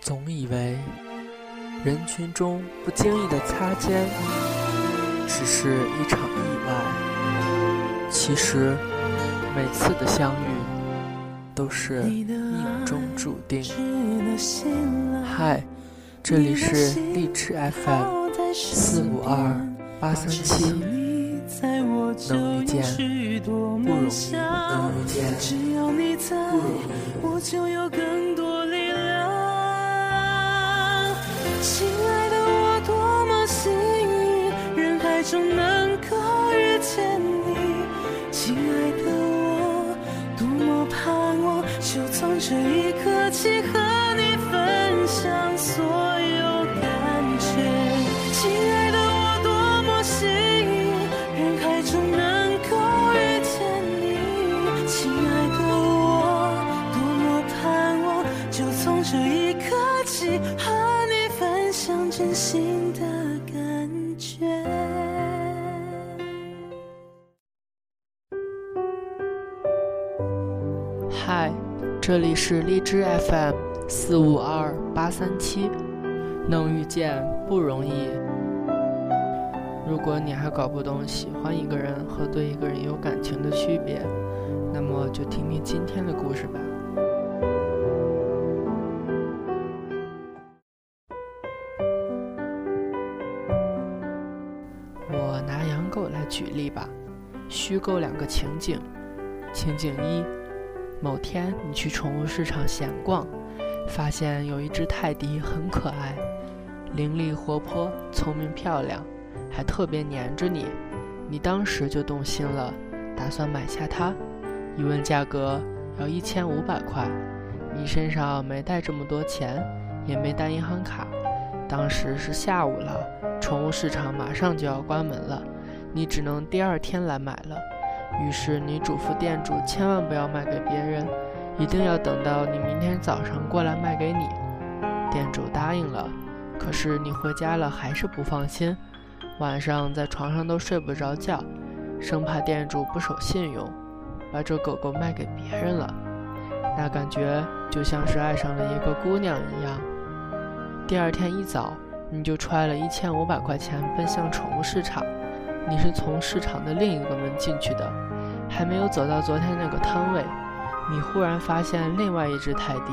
总以为人群中不经意的擦肩只是一场意外，其实每次的相遇都是命中注定。嗨，这里是荔枝 FM 四五二八三七，能遇见不容易，能遇见不容易。亲爱的，我多么幸运，人海中能够遇见你。亲爱的，我多么盼望，就从这一刻起和你分享所有感觉。亲爱的，我多么幸运，人海中能够遇见你。亲爱的，我多么盼望，就从这一刻起和。像真心的感觉。嗨，这里是荔枝 FM 四五二八三七，能遇见不容易。如果你还搞不懂喜欢一个人和对一个人有感情的区别，那么就听听今天的故事吧。例吧，虚构两个情景。情景一：某天你去宠物市场闲逛，发现有一只泰迪很可爱，伶俐活泼、聪明漂亮，还特别黏着你。你当时就动心了，打算买下它。一问价格，要一千五百块。你身上没带这么多钱，也没带银行卡。当时是下午了，宠物市场马上就要关门了。你只能第二天来买了，于是你嘱咐店主千万不要卖给别人，一定要等到你明天早上过来卖给你。店主答应了，可是你回家了还是不放心，晚上在床上都睡不着觉，生怕店主不守信用，把这狗狗卖给别人了。那感觉就像是爱上了一个姑娘一样。第二天一早，你就揣了一千五百块钱奔向宠物市场。你是从市场的另一个门进去的，还没有走到昨天那个摊位，你忽然发现另外一只泰迪，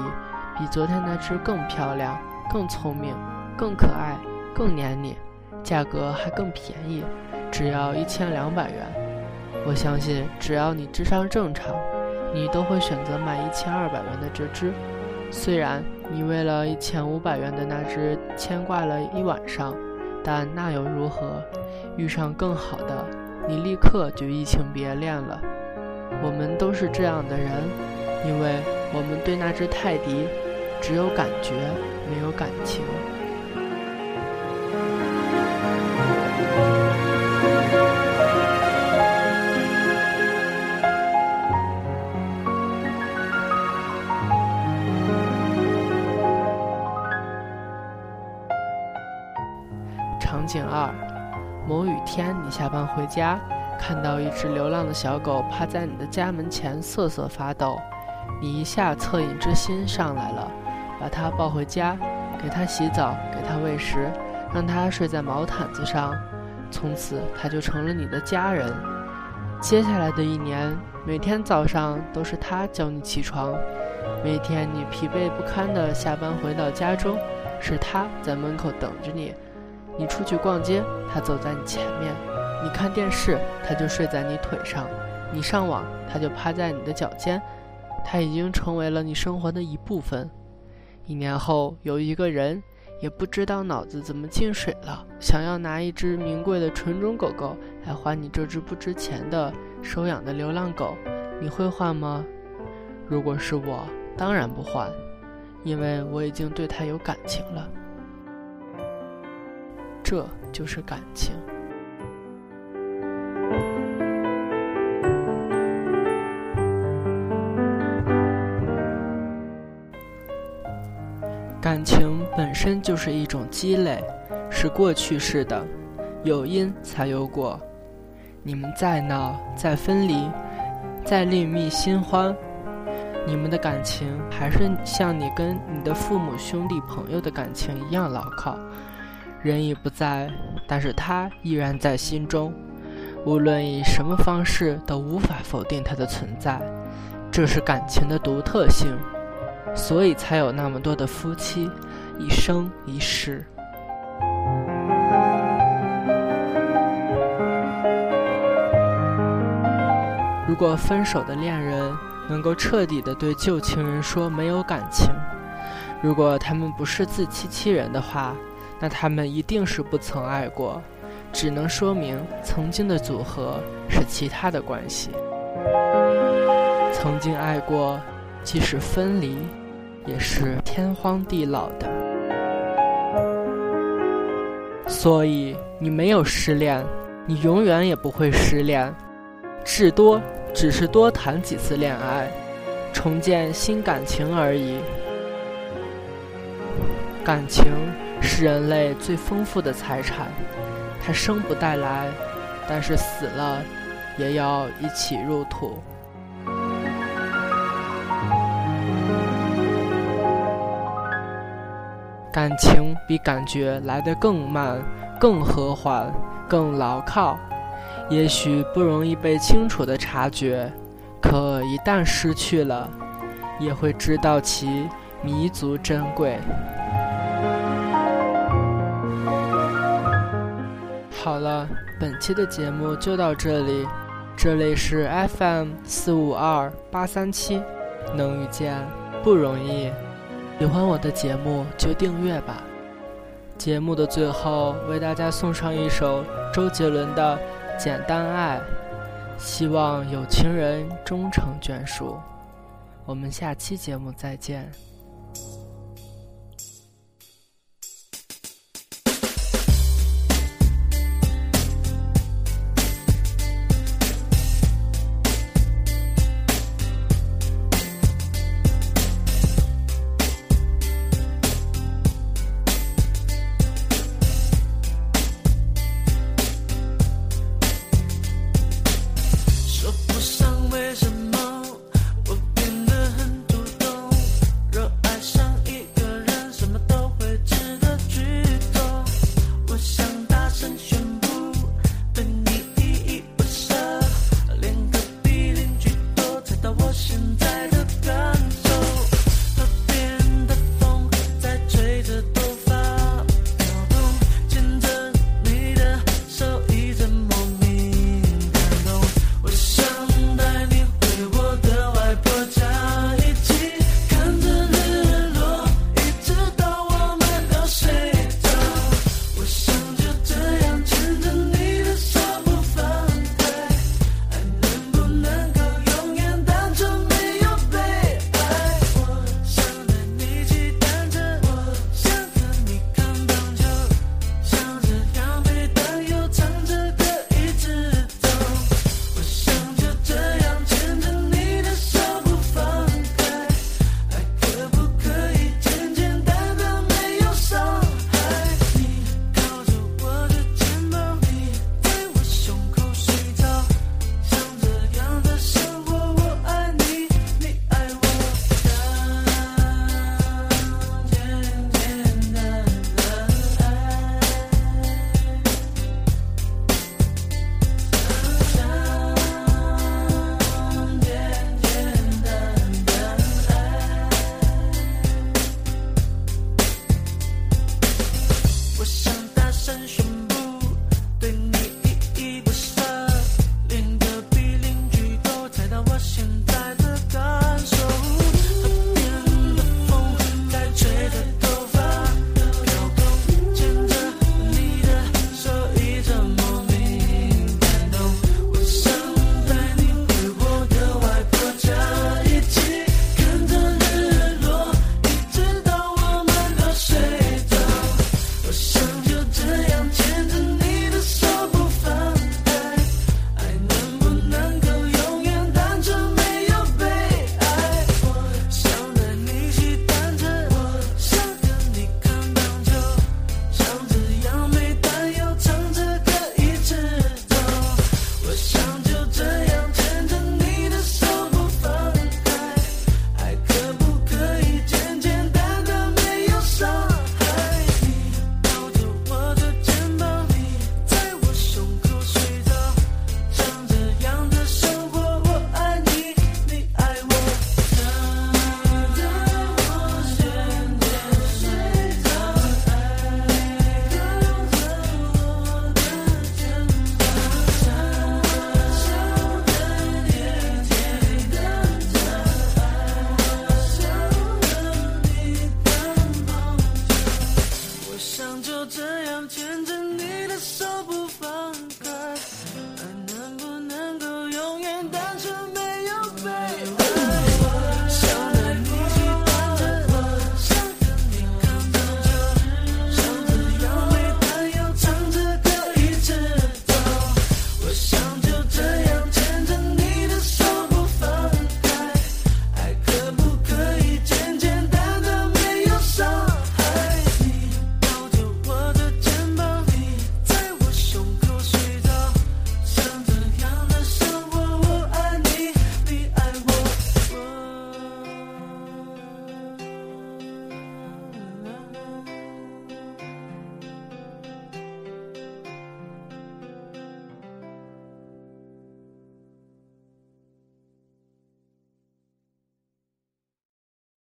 比昨天那只更漂亮、更聪明、更可爱、更黏你，价格还更便宜，只要一千两百元。我相信，只要你智商正常，你都会选择买一千二百元的这只。虽然你为了一千五百元的那只牵挂了一晚上。但那又如何？遇上更好的，你立刻就移情别恋了。我们都是这样的人，因为我们对那只泰迪只有感觉，没有感情。场景二，某雨天，你下班回家，看到一只流浪的小狗趴在你的家门前瑟瑟发抖，你一下恻隐之心上来了，把它抱回家，给它洗澡，给它喂食，让它睡在毛毯子上，从此它就成了你的家人。接下来的一年，每天早上都是它叫你起床，每天你疲惫不堪的下班回到家中，是它在门口等着你。你出去逛街，他走在你前面；你看电视，他就睡在你腿上；你上网，他就趴在你的脚尖。他已经成为了你生活的一部分。一年后，有一个人也不知道脑子怎么进水了，想要拿一只名贵的纯种狗狗来换你这只不值钱的收养的流浪狗，你会换吗？如果是我，当然不换，因为我已经对它有感情了。这就是感情。感情本身就是一种积累，是过去式的，有因才有果。你们再闹，再分离，再另觅新欢，你们的感情还是像你跟你的父母、兄弟、朋友的感情一样牢靠。人已不在，但是他依然在心中。无论以什么方式，都无法否定他的存在。这是感情的独特性，所以才有那么多的夫妻一生一世。如果分手的恋人能够彻底的对旧情人说没有感情，如果他们不是自欺欺人的话，那他们一定是不曾爱过，只能说明曾经的组合是其他的关系。曾经爱过，即使分离，也是天荒地老的。所以你没有失恋，你永远也不会失恋，至多只是多谈几次恋爱，重建新感情而已。感情是人类最丰富的财产，它生不带来，但是死了，也要一起入土。感情比感觉来得更慢、更和缓、更牢靠，也许不容易被清楚的察觉，可一旦失去了，也会知道其弥足珍贵。好了，本期的节目就到这里，这里是 FM 四五二八三七，能遇见不容易。喜欢我的节目就订阅吧。节目的最后，为大家送上一首周杰伦的《简单爱》，希望有情人终成眷属。我们下期节目再见。